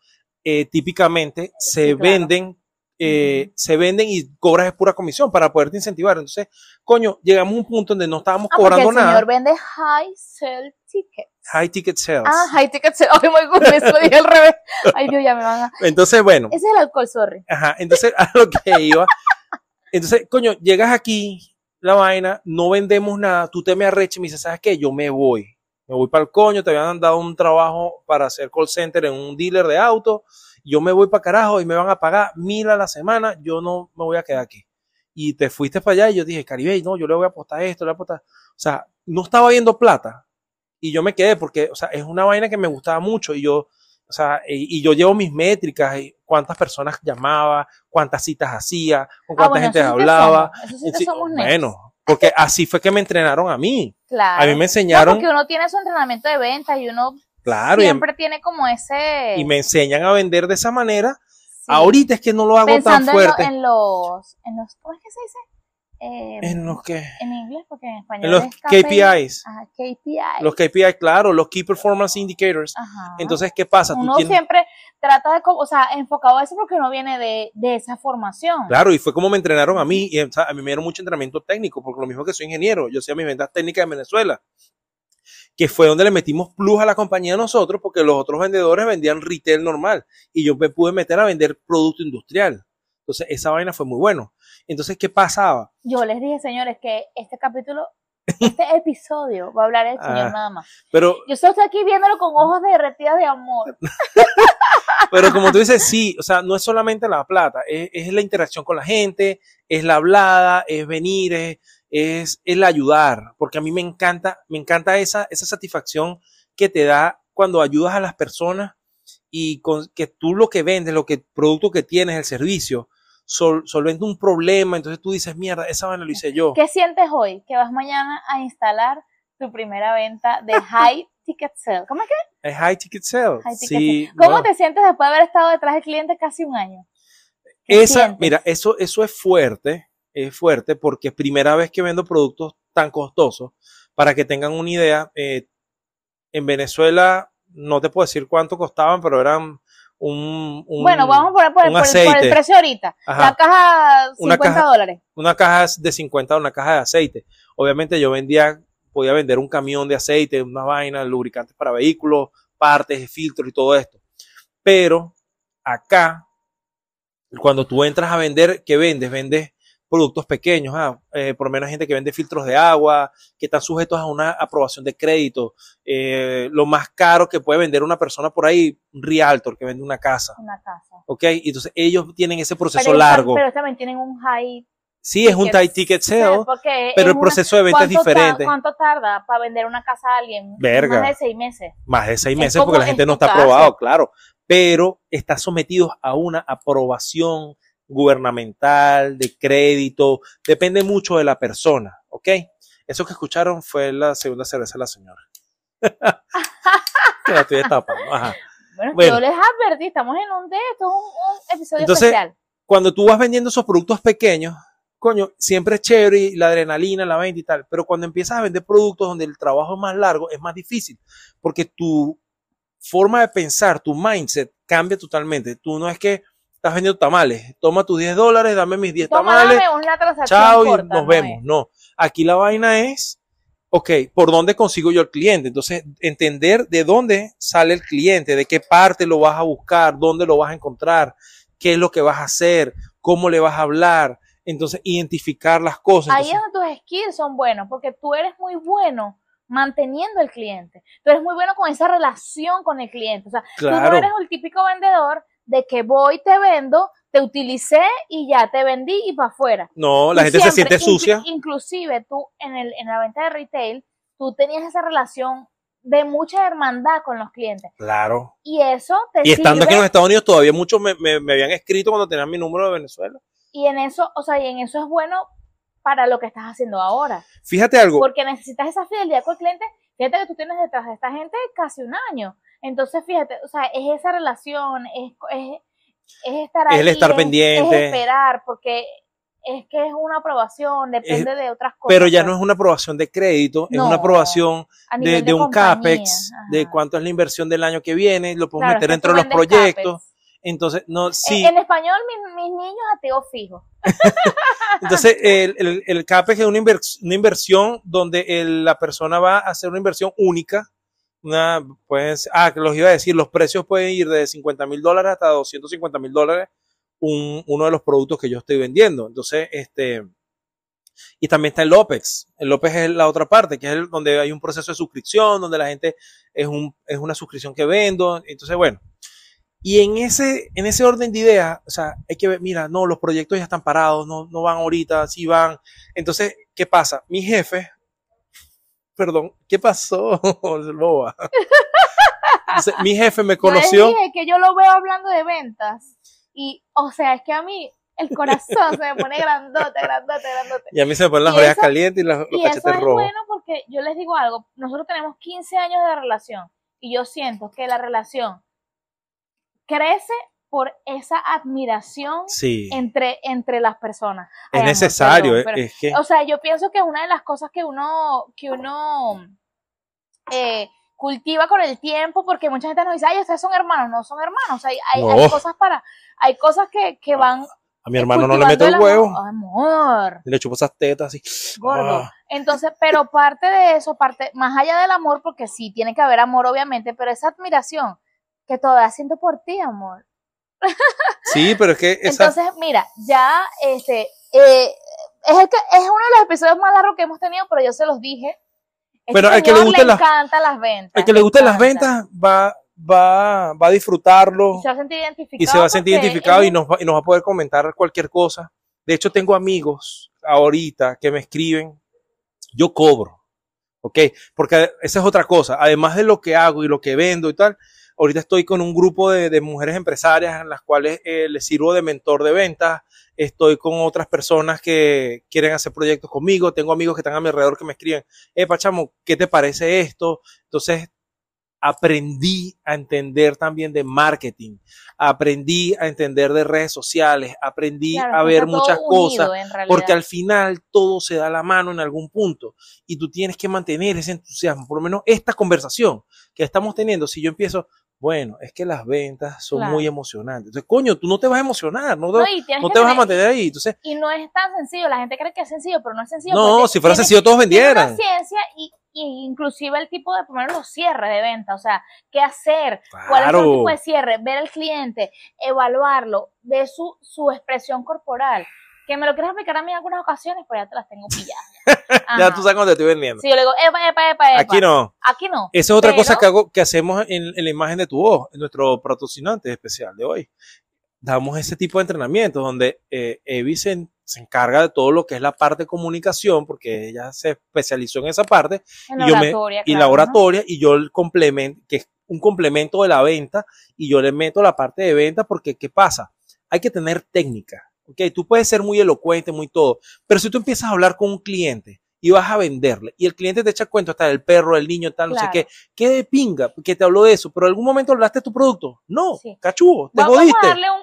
eh, típicamente se Sí, claro. venden, eh, se venden y cobras es pura comisión para poderte incentivar. Entonces, coño, llegamos a un punto donde no estábamos Ah, cobrando el nada. señor vende high sell tickets. High ticket sales. Ah, high ticket sell. Ay, muy good, eso lo dije al revés. Ay, Dios, ya me van a... Entonces, bueno, Ese es el alcohol, sorry. ajá, entonces a lo que iba. Entonces, coño, llegas aquí, la vaina, no vendemos nada, tú te me arreches y me dices, ¿sabes qué? Yo me voy. Me voy para el coño, te habían dado un trabajo para hacer call center en un dealer de auto, yo me voy para carajo y me van a pagar mil a la semana, yo no me voy a quedar aquí. Y te fuiste para allá y yo dije, Caribe, no, yo le voy a apostar esto, le voy a apostar. O sea, no estaba viendo plata. Y yo me quedé porque, o sea, es una vaina que me gustaba mucho y yo, o sea, y, y yo llevo mis métricas, y cuántas personas llamaba, cuántas citas hacía, con cuánta Ah, bueno, gente eso sí te hablaba. somos, Eso sí somos bueno, porque así fue que me entrenaron a mí. Claro. A mí me No, enseñaron, porque uno tiene su entrenamiento de ventas y uno claro, y, siempre tiene como ese... y me enseñan a vender de esa manera. Ahorita es que no lo hago pensando tan fuerte. En, lo- en los, en los... ¿Cómo es que se dice? Eh, En los que, en inglés, porque en español en los es KPI. KPIs, Ajá, KPI. los KPIs, claro, los Key Performance Indicators. Ajá. Entonces, ¿qué pasa? Uno siempre trata de, o sea, enfocado a eso porque uno viene de, de esa formación. Claro, y fue como me entrenaron a mí, y o sea, a mí me dieron mucho entrenamiento técnico, porque lo mismo que soy ingeniero, yo hacía mis ventas técnicas en Venezuela, que fue donde le metimos plus a la compañía nosotros, porque los otros vendedores vendían retail normal, y yo me pude meter a vender producto industrial. Entonces, esa vaina fue muy bueno. Entonces, ¿qué pasaba? Yo les dije, señores, que este capítulo Este episodio va a hablar el Señor Ah. nada más. Pero, Yo solo estoy aquí viéndolo con ojos derretidos de amor. pero como tú dices, sí, o sea, no es solamente la plata, es, es la interacción con la gente, es la hablada, es venir, es, es el ayudar, porque a mí me encanta, me encanta esa, esa satisfacción que te da cuando ayudas a las personas y con, que tú lo que vendes, lo que el producto que tienes, el servicio, sol, solventa un problema, entonces tú dices, mierda, esa vaina lo hice yo. ¿Qué sientes hoy? Que vas mañana a instalar tu primera venta de High Ticket Sale. ¿Cómo es que? Es high ticket sale. High ticket Sí, sale? ¿Cómo te sientes después de haber estado detrás del cliente casi un año? ¿Qué Esa, sientes? mira, eso, eso es fuerte, es fuerte porque es primera vez que vendo productos tan costosos. Para que tengan una idea, eh, en Venezuela no te puedo decir cuánto costaban, pero eran un, un- Bueno, vamos por, por- por un el- por el aceite. precio ahorita. Ajá. La caja, 50 Una caja- dólares. una caja de 50, una caja de aceite. Obviamente yo vendía, podía vender un camión de aceite, una vaina, lubricantes para vehículos, partes, filtros y todo esto. Pero acá, cuando tú entras a vender, ¿qué vendes? Vendes productos pequeños, ah, eh, por lo menos gente que vende filtros de agua, que están sujetos a una aprobación de crédito. Eh, lo más caro que puede vender una persona por ahí, un realtor que vende una casa. Una casa. ¿Ok? Entonces ellos tienen ese proceso Pero largo. Pero también tienen un high. sí, es un tight ticket sale, pero el una- proceso de venta es ¿cuánto ta- diferente. ¿Cuánto tarda para vender una casa a alguien? Verga. Más de seis meses. más de seis Es meses porque la en gente no está aprobado, claro, pero está sometido a una aprobación gubernamental, de crédito, depende mucho de la persona, ¿ok? Eso que escucharon fue la segunda cerveza de la señora. Que la estoy ajá. Bueno, Bueno. yo les advertí, estamos en un de esto es un, un episodio Entonces, especial. Cuando tú vas vendiendo esos productos pequeños, coño, siempre es chévere y la adrenalina, la venta y tal, pero cuando empiezas a vender productos donde el trabajo es más largo, es más difícil, porque tu forma de pensar, tu mindset cambia totalmente. Tú no es que estás vendiendo tamales, toma tus 10 dólares, dame mis 10 Toma, tamales, dame una transacción chao y nos ¿no vemos. es? No, aquí la vaina es, ok, ¿por dónde consigo yo el cliente? Entonces, entender de dónde sale el cliente, de qué parte lo vas a buscar, dónde lo vas a encontrar, qué es lo que vas a hacer, cómo le vas a hablar. Entonces, identificar las cosas. Ahí es donde tus skills son buenos, porque tú eres muy bueno manteniendo el cliente. Tú eres muy bueno con esa relación con el cliente. O sea, tú no claro, eres el típico vendedor de que voy, te vendo, te utilicé y ya te vendí y para afuera. no, la Y gente se siente sucia. Inclusive tú en, el, en la venta de retail, tú tenías esa relación de mucha hermandad con los clientes. Claro. Y eso te Y estando aquí en los Estados Unidos, todavía muchos me, me- me habían escrito cuando tenían mi número de Venezuela. y en eso, o sea, y en eso es bueno para lo que estás haciendo ahora. Fíjate algo, Porque necesitas esa fidelidad con el cliente. Fíjate que tú tienes detrás de esta gente casi un año. Entonces, fíjate, o sea, es esa relación, es, es, es estar Es ahí, el estar pendiente. Es esperar, porque es que es una aprobación, depende de otras cosas. pero ya no es una aprobación de crédito, es una aprobación de, un CAPEX, de cuánto es la inversión del año que viene, lo podemos Claro, meter es dentro de los proyectos. CAPEX. Entonces, no, sí. En, en español, mis, mis niños ateo fijo. Entonces, el, el, el CAPEX es una, invers- una inversión donde el- la persona va a hacer una inversión única. Una, pues, ah, que los iba a decir, los precios pueden ir de 50 mil dólares hasta 250 mil dólares un- uno de los productos que yo estoy vendiendo. Entonces, este, y también está el OPEX. El OPEX es la otra parte, que es el- donde hay un proceso de suscripción, donde la gente es, un, es una suscripción que vendo. Entonces, bueno. Y en ese, en ese orden de ideas, o sea, hay que ver, mira, no, los proyectos ya están parados, no, no van ahorita, sí van. Entonces, ¿qué pasa? Mi jefe, perdón, ¿qué pasó? Boba. Mi jefe me conoció. Yo dije que yo lo veo hablando de ventas. Y, o sea, es que a mí el corazón se me pone grandote, grandote, grandote. Y a mí se me ponen las Y orejas eso- calientes y las- los Y eso cachetes es rojos. bueno porque yo les digo algo, nosotros tenemos 15 años de relación y yo siento que la relación crece por esa admiración Sí, entre, entre las personas. es Ay, necesario. perdón, es- pero- es que, o sea, yo pienso que una de las cosas que uno, que uno eh, cultiva con el tiempo, porque mucha gente nos dice, ay, ustedes son hermanos, no son hermanos, hay, hay, hay No. cosas para, hay cosas que, que van a mi hermano no le meto el huevo. Amor, Le chupo esas tetas así. gordo. Ah. Entonces, pero parte de eso, parte, más allá del amor, porque sí, tiene que haber amor, obviamente, pero esa admiración que todavía siento por ti, amor. Sí, pero es que esa, Entonces, mira, ya, este, eh, es, el que, es uno de los episodios más largos que hemos tenido, pero yo se los dije. Este Pero al que le guste le las- ventas. El que le gusten las ventas va, va, va a disfrutarlo Y se va a sentir identificado. y se va a sentir identificado y nos, va, y nos va a poder comentar cualquier cosa. De hecho, tengo amigos ahorita que me escriben, yo cobro, ¿ok? Porque esa es otra cosa. Además de lo que hago y lo que vendo y tal, ahorita estoy con un grupo de, de mujeres empresarias en las cuales eh, les sirvo de mentor de ventas. Estoy con otras personas que quieren hacer proyectos conmigo. Tengo amigos que están a mi alrededor que me escriben, eh, Pachamo, ¿qué te parece esto? Entonces, aprendí a entender también de marketing, aprendí a entender de redes sociales, aprendí Claro, a ver muchas unido, cosas, porque al final todo se da la mano en algún punto y tú tienes que mantener ese entusiasmo. Por lo menos esta conversación que estamos teniendo, si yo empiezo, bueno, es que las ventas son Claro. muy emocionantes. Entonces, coño, tú no te vas a emocionar, no, te- No, te vas a tener- mantener ahí. Entonces, Y no es tan sencillo, la gente cree que es sencillo, pero no es sencillo. no, si fuera sencillo todos tiene una vendieran. ciencia y, y inclusive el tipo de poner los cierres de venta, o sea, qué hacer, cuál es el tipo de cierre, ver al cliente, evaluarlo, ver su, su expresión corporal. Que me lo quieres explicar a mí en algunas ocasiones, pues ya te las tengo pilladas. Ya tú sabes cuando te estoy vendiendo. Si yo le digo, epa, epa, epa, epa. Aquí no. Aquí no. Esa es otra Pero- cosa que hago, que hacemos en, en la imagen de tu voz, en nuestro patrocinante especial de hoy. Damos ese tipo de entrenamientos donde eh, Evi se, se encarga de todo lo que es la parte de comunicación, porque ella se especializó en esa parte, En y yo me- oratoria, y la ¿no? oratoria, y yo el complemento, que es un complemento de la venta, y yo le meto la parte de venta, porque ¿qué pasa? Hay que tener técnica, ¿ok? Tú puedes ser muy elocuente, muy todo, pero si tú empiezas a hablar con un cliente y vas a venderle, y el cliente te echa cuento hasta del perro, el niño, tal, no sé qué, qué de pinga que te habló de eso, pero en algún momento hablaste de tu producto. No, Sí. cachudo, te Va- Vamos jodiste. a darle un,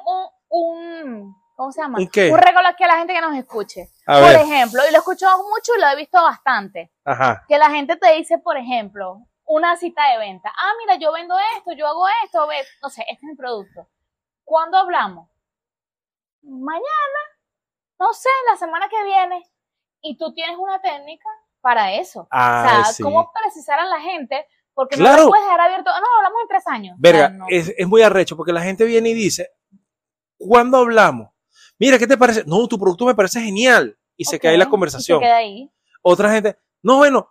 un, un- ¿cómo se llama? ¿Un qué? Un regalo aquí a la gente que nos escuche. A por ver, ejemplo, y lo he escuchado mucho y lo he visto bastante, ajá, que la gente te dice, por ejemplo, una cita de venta. Ah, mira, yo vendo esto, yo hago esto, no sé, este es mi producto. ¿Cuándo hablamos? Mañana, no sé, la semana que viene. Y tú tienes una técnica para eso. ah, o sea, sí. cómo precisar a la gente, porque no lo puedes dejar abierto. No, hablamos en tres años. Verga, no. es, es muy arrecho porque la gente viene y dice, ¿cuándo hablamos? Mira, ¿qué te parece? No, tu producto me parece genial. Y se cae la y se conversación. queda ahí. Otra gente, no, bueno,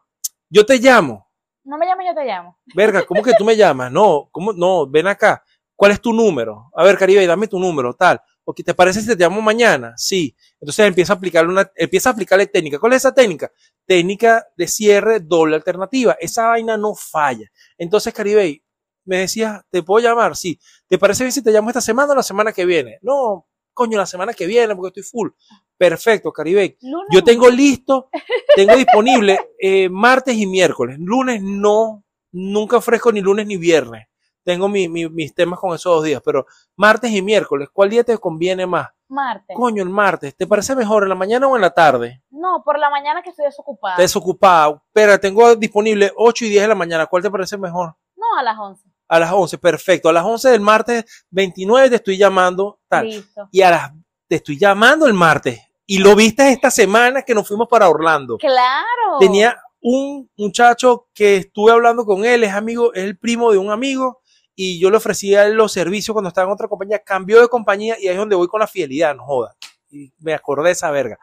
yo te llamo. No me llames, yo te llamo. Verga, ¿cómo que tú me llamas? No, ¿cómo? No, ven acá. ¿Cuál es tu número? A ver, Caribe, dame tu número, tal. ¿O qué te parece si te llamo mañana? Sí. Entonces empieza a aplicarle una, empieza a aplicarle técnica. ¿Cuál es esa técnica? Técnica de cierre doble alternativa. Esa vaina no falla. Entonces, Caribe, me decías, ¿te puedo llamar? Sí. ¿Te parece bien si te llamo esta semana o la semana que viene? No, coño, la semana que viene porque estoy full. Perfecto, Caribe. Lunes, Yo tengo listo, tengo disponible eh, martes y miércoles. Lunes no, nunca ofrezco ni lunes ni viernes. Tengo mi- mi- mis temas con esos dos días, pero martes y miércoles, ¿cuál día te conviene más? martes. Coño, el martes, ¿te parece mejor en la mañana o en la tarde? No, por la mañana que estoy desocupada. Desocupado. Espera, tengo disponible 8 y 10 de la mañana. ¿Cuál te parece mejor? No, a las 11. A las 11, perfecto. A las 11 del martes 29 te estoy llamando, tal. Listo. Y a las, te estoy llamando el martes. Y lo viste esta semana que nos fuimos para Orlando. Claro. tenía un muchacho que estuve hablando con él, es amigo, es el primo de un amigo, y yo le ofrecía los servicios cuando estaba en otra compañía, cambió de compañía y ahí es donde voy con la fidelidad, no joda. Y me acordé de esa verga.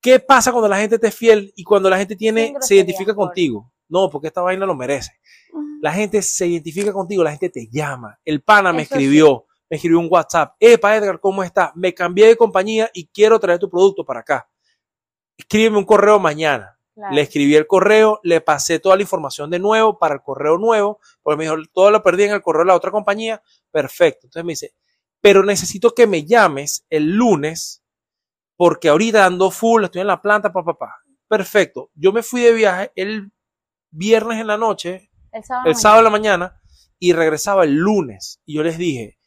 ¿Qué pasa cuando la gente te es fiel y cuando la gente tiene, se identifica por- contigo? No, porque esta vaina lo merece. La gente se identifica contigo, la gente te llama. El pana me Eso escribió, me escribió un WhatsApp. Epa, Edgar, ¿cómo estás? Me cambié de compañía y quiero traer tu producto para acá. Escríbeme un correo mañana. Claro. Le escribí el correo, le pasé toda la información de nuevo para el correo nuevo, porque me dijo, todo lo perdí en el correo de la otra compañía. Perfecto. Entonces me dice, pero necesito que me llames el lunes, porque ahorita ando full, estoy en la planta, papá, papá. Perfecto. Yo me fui de viaje el viernes en la noche, El sábado. el sábado en la mañana, y regresaba el lunes. Y yo les dije,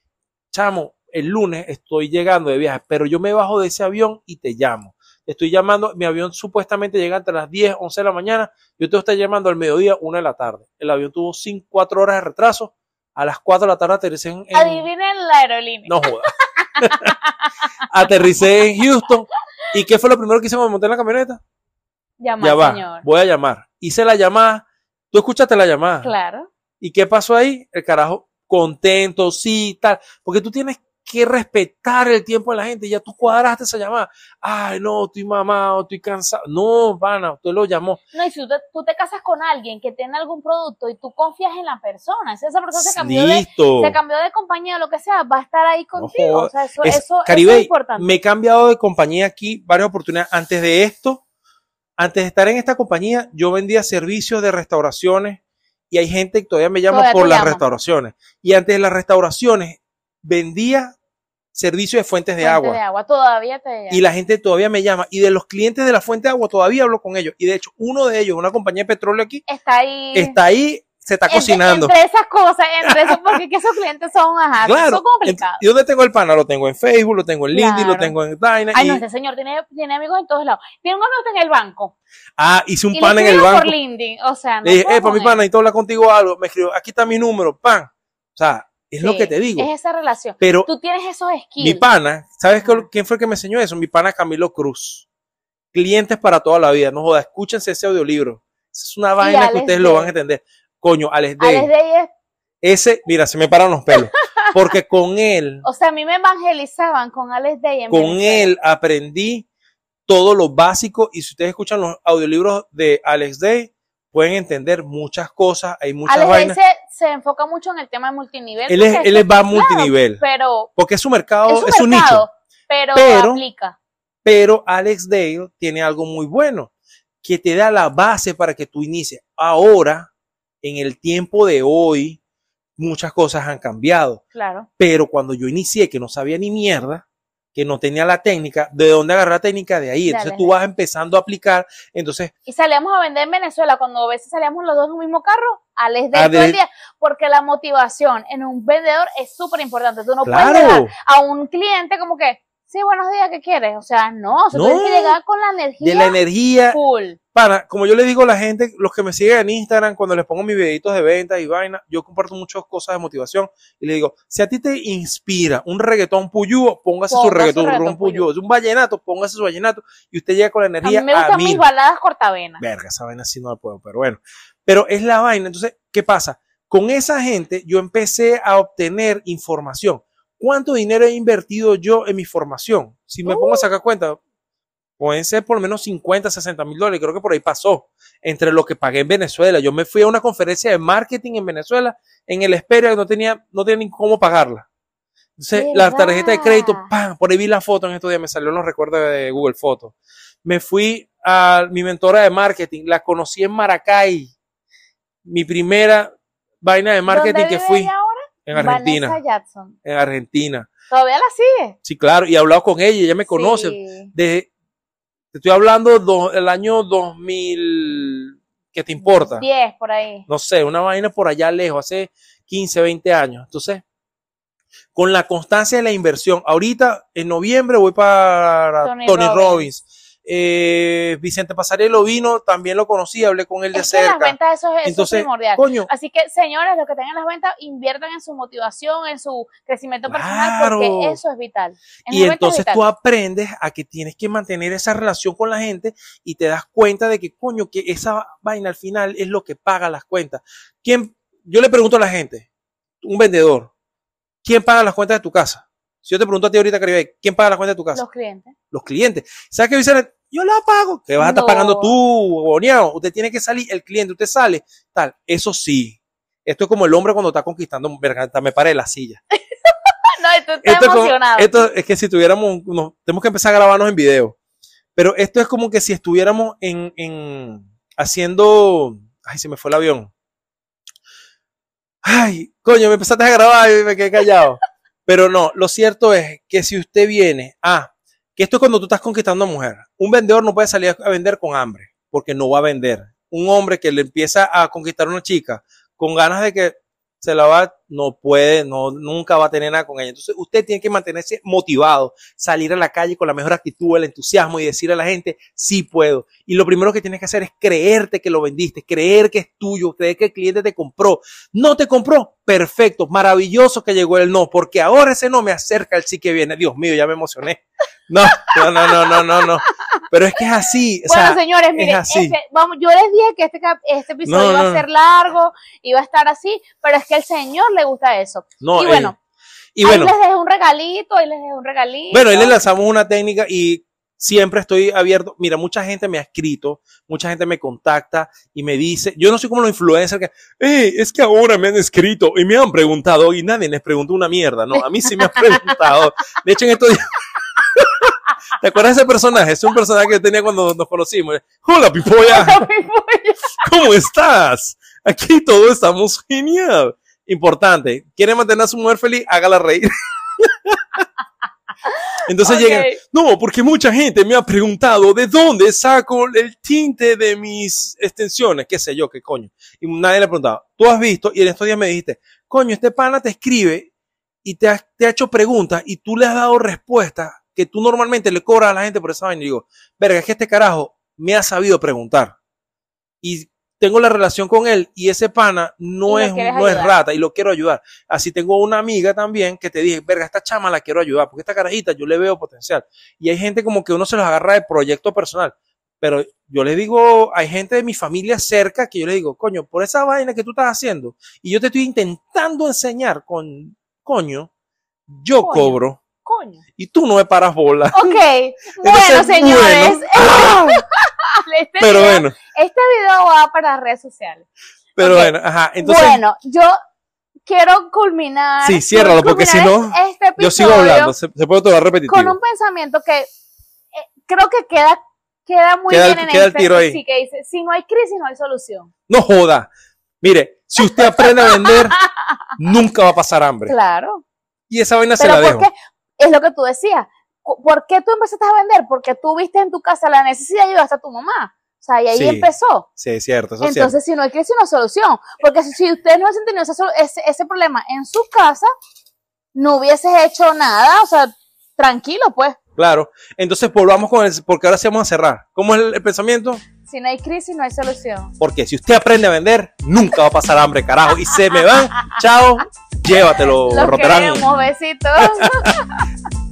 chamo, el lunes estoy llegando de viaje, pero yo me bajo de ese avión y te llamo. Estoy llamando, mi avión supuestamente llega entre las 10, 11 de la mañana, yo te estoy llamando al mediodía, 1 de la tarde. El avión tuvo 5, 4 horas de retraso, a las 4 de la tarde aterricé en... en- Adivinen la aerolínea. no jodas. aterricé en Houston. ¿Y qué fue lo primero que hice cuando me monté en la camioneta? Llama, ya va, señor. voy a llamar. Hice la llamada, tú escuchaste la llamada. Claro. ¿Y qué pasó ahí? El carajo contento, sí, tal. Porque tú tienes que respetar el tiempo de la gente. Ya tú cuadraste esa llamada. Ay, no, estoy mamado, estoy cansado. No, pana, usted lo llamó. No, y si tú te, tú te casas con alguien que tiene algún producto y tú confías en la persona, si esa persona se cambió, de, se cambió de compañía o lo que sea, va a estar ahí contigo. o sea, eso, Es- eso, eso Caribe, es importante. me he cambiado de compañía aquí varias oportunidades. Antes de esto, antes de estar en esta compañía, yo vendía servicios de restauraciones y hay gente que todavía me llama Todavía por las llaman. restauraciones. Y antes de las restauraciones, vendía servicios de fuentes de Fuente agua. de agua, todavía te Y la gente todavía me llama. Y de los clientes de la fuente de agua todavía hablo con ellos. Y de hecho, uno de ellos, una compañía de petróleo aquí, está ahí. está ahí, se está entre- cocinando. Entre esas cosas, entre eso, porque que esos clientes son, ajá, Claro. son complicados. ¿Y dónde tengo el pana? Lo tengo en Facebook, lo tengo en LinkedIn, lo tengo en Dyna. Ay, y- no, este señor tiene, tiene amigos en todos lados. Tiene un amigo en el banco. ah, hice un y pana en el banco. por LinkedIn. O sea, no Le dije, eh, para mi pana, necesito hablar contigo algo. Me escribió, aquí está mi número, pan. O sea, es lo que te digo. Es esa relación. Pero Tú tienes esos skills. mi pana, ¿sabes quién fue el que me enseñó eso? Mi pana Camilo Cruz. Clientes para toda la vida. No joda, escúchense ese audiolibro. Esa es una vaina que ustedes lo van a entender. Coño, Alex Day. Alex Day es- Ese, mira, se me paran los pelos. Porque con él, o sea, a mí me evangelizaban con Alex Day en con Venezuela. él aprendí todo lo básico. Y si ustedes escuchan los audiolibros de Alex Day, pueden entender muchas cosas. Hay muchas Alex vainas. se, se enfoca mucho en el tema de multinivel. Él es, él es- va a multinivel. Pero Porque es su mercado, es su, es su nicho. pero, Pero- aplica. Pero Alex Dale tiene algo muy bueno, que te da la base para que tú inicies. Ahora, en el tiempo de hoy, muchas cosas han cambiado. Claro. Pero cuando yo inicié, que no sabía ni mierda, que no tenía la técnica, ¿de dónde agarrar la técnica? De ahí. De Entonces tú vas empezando a aplicar. Entonces, Y salíamos a vender en Venezuela cuando a veces salíamos los dos en un mismo carro, Alex Day Ah, todo el de- día. Porque la motivación en un vendedor es súper importante. Tú no puedes claro. llegar a un cliente como que, sí, buenos días, ¿qué quieres? O sea, no, o sea, tú No. tienes que llegar con la energía De la energía, full. Para, como yo le digo a la gente, los que me siguen en Instagram, cuando les pongo mis videitos de venta y vaina, yo comparto muchas cosas de motivación y le digo, si a ti te inspira un reggaetón puyúo, póngase su Ponga su reggaetón, reggaetón puyúo. Es un vallenato, póngase su vallenato y usted llega con la A mí energía me gustan mis baladas cortavenas. Verga, esa vaina sí no la puedo, pero bueno. Pero es la vaina. Entonces, ¿qué pasa? Con esa gente yo empecé a obtener información. ¿Cuánto dinero he invertido yo en mi formación? Si me pongo a sacar cuenta, pueden ser por lo menos 50, 60 mil dólares. Creo que por ahí pasó. Entre lo que pagué en Venezuela. Yo me fui a una conferencia de marketing en Venezuela, en el Esperia, que no tenía, no tenía ni cómo pagarla. Entonces, la tarjeta de crédito, ¡pam! por ahí vi la foto en estos días, me salió en los recuerdos de Google Fotos. Me fui a mi mentora de marketing, la conocí en Maracay. Mi primera vaina de marketing ¿Dónde que fui ella? En Argentina. Vanessa Jackson. En Argentina. ¿Todavía la sigue? Sí, claro, y he hablado con ella, ella me conoce. Sí. De, te estoy hablando do- el año 2000, ¿qué te importa? 10 por ahí. no sé, una vaina por allá lejos, hace 15, 20 años. Entonces, con la constancia de la inversión, ahorita en noviembre voy para Tony Tony, Robbins. Robbins. Eh, Vicente Pasarelo vino, también lo conocí, hablé con él de Es que las cerca. ventas eso, es- eso es Entonces, primordial. Así que, señores, los que tengan las ventas, inviertan en su motivación, en su crecimiento personal, porque eso es vital. En y entonces vital. tú aprendes a que tienes que mantener esa relación con la gente y te das cuenta de que, coño, que esa vaina al final es lo que paga las cuentas. ¿Quién? Yo le pregunto a la gente, un vendedor, ¿quién paga las cuentas de tu casa? Si yo te pregunto a ti ahorita, Caribe, ¿quién paga las cuentas de tu casa? Los clientes. Los clientes. ¿Sabes qué dicen? Yo la pago. Que vas a estar No. pagando tú, boneado. Usted tiene que salir, el cliente, usted sale, tal. Eso sí. Esto es como el hombre cuando está conquistando, verga, me paré de la silla. No, esto, es como- emocionado. esto es que si tuviéramos, nos- tenemos que empezar a grabarnos en video. Pero esto es como que si estuviéramos en, en haciendo, ay, se me fue el avión. Ay, coño, me empezaste a grabar y me quedé callado. Pero no, lo cierto es que si usted viene, ah, que esto es cuando tú estás conquistando a mujer. Un vendedor no puede salir a vender con hambre, porque no va a vender. Un hombre que le empieza a conquistar a una chica con ganas de que se la va, no puede, no, nunca va a tener nada con ella. Entonces, usted tiene que mantenerse motivado, salir a la calle con la mejor actitud, el entusiasmo y decir a la gente, sí puedo. Y lo primero que tienes que hacer es creerte que lo vendiste, creer que es tuyo, creer que el cliente te compró. No te compró, perfecto, maravilloso que llegó el no, porque ahora ese no me acerca al sí que viene. Dios mío, ya me emocioné. No, no, no, no, no, no, no. Pero es que es así. O bueno, sea, señores, miren, este, vamos, yo les dije que este, este episodio No, iba a ser largo, iba a estar así, pero es que al señor le gusta eso. no, y eh, bueno, Y ahí bueno, les dejé un regalito, ahí les dejé un regalito. bueno, ahí le lanzamos una técnica y siempre estoy abierto. Mira, mucha gente me ha escrito, mucha gente me contacta y me dice, yo no soy como los influencers que, "Eh, es que ahora me han escrito y me han preguntado y nadie les preguntó una mierda. No, a mí sí me han preguntado. De hecho, en estos días... ¿Te acuerdas de ese personaje? Es un personaje que tenía cuando nos conocimos. Hola, Pipolla. ¿Cómo estás? Aquí todos estamos genial. Importante. ¿Quiere mantener a su mujer feliz? Hágala reír. Entonces Ok. llegan, no, porque mucha gente me ha preguntado de dónde saco el tinte de mis extensiones, qué sé yo, qué coño. Y nadie le ha preguntado. Tú has visto, y en estos días me dijiste, coño, este pana te escribe y te ha, te ha hecho preguntas y tú le has dado respuestas que tú normalmente le cobras a la gente por esa vaina. Y digo, verga, es que este carajo me ha sabido preguntar. Y tengo la relación con él y ese pana no, es, no es rata y lo quiero ayudar. Así tengo una amiga también que te dije, verga, esta chama la quiero ayudar porque esta carajita yo le veo potencial. Y hay gente como que uno se los agarra de proyecto personal. Pero yo le digo, hay gente de mi familia cerca que yo le digo, coño, por esa vaina que tú estás haciendo y yo te estoy intentando enseñar con, coño, yo Coño. cobro Coño. y tú no me paras bola. Ok, bueno, señores, bueno. Este, Pero video, bueno, este video va para las redes sociales. pero bueno, ajá. Entonces, bueno, yo quiero culminar. Sí, ciérralo, porque si no, este yo sigo hablando, se, se puede tomar repetitivo. Con un pensamiento que eh, creo que queda, queda muy Queda el- bien en queda el este. tiro ahí. Sí, que dice, si no hay crisis, no hay solución. No joda. Mire, si usted aprende a vender, nunca va a pasar hambre. Claro. Y esa vaina se Pero la ¿por dejo. Es lo que tú decías. ¿Por qué tú empezaste a vender? Porque tú viste en tu casa la necesidad y ayudaste a tu mamá. O sea, y ahí Sí, empezó. Sí, es cierto, eso es cierto. Entonces, si no hay crisis, no hay solución. Porque si, ustedes no hubiesen tenido ese, ese, ese problema en su casa, no hubieses hecho nada. O sea, tranquilo, pues. Claro. Entonces volvamos con el, porque ahora sí vamos a cerrar. ¿Cómo es el, el pensamiento? Si no hay crisis, no hay solución. Porque si usted aprende a vender, nunca va a pasar hambre, carajo. Y se me van, chao, llévatelo, Los Roterán. queremos, besitos.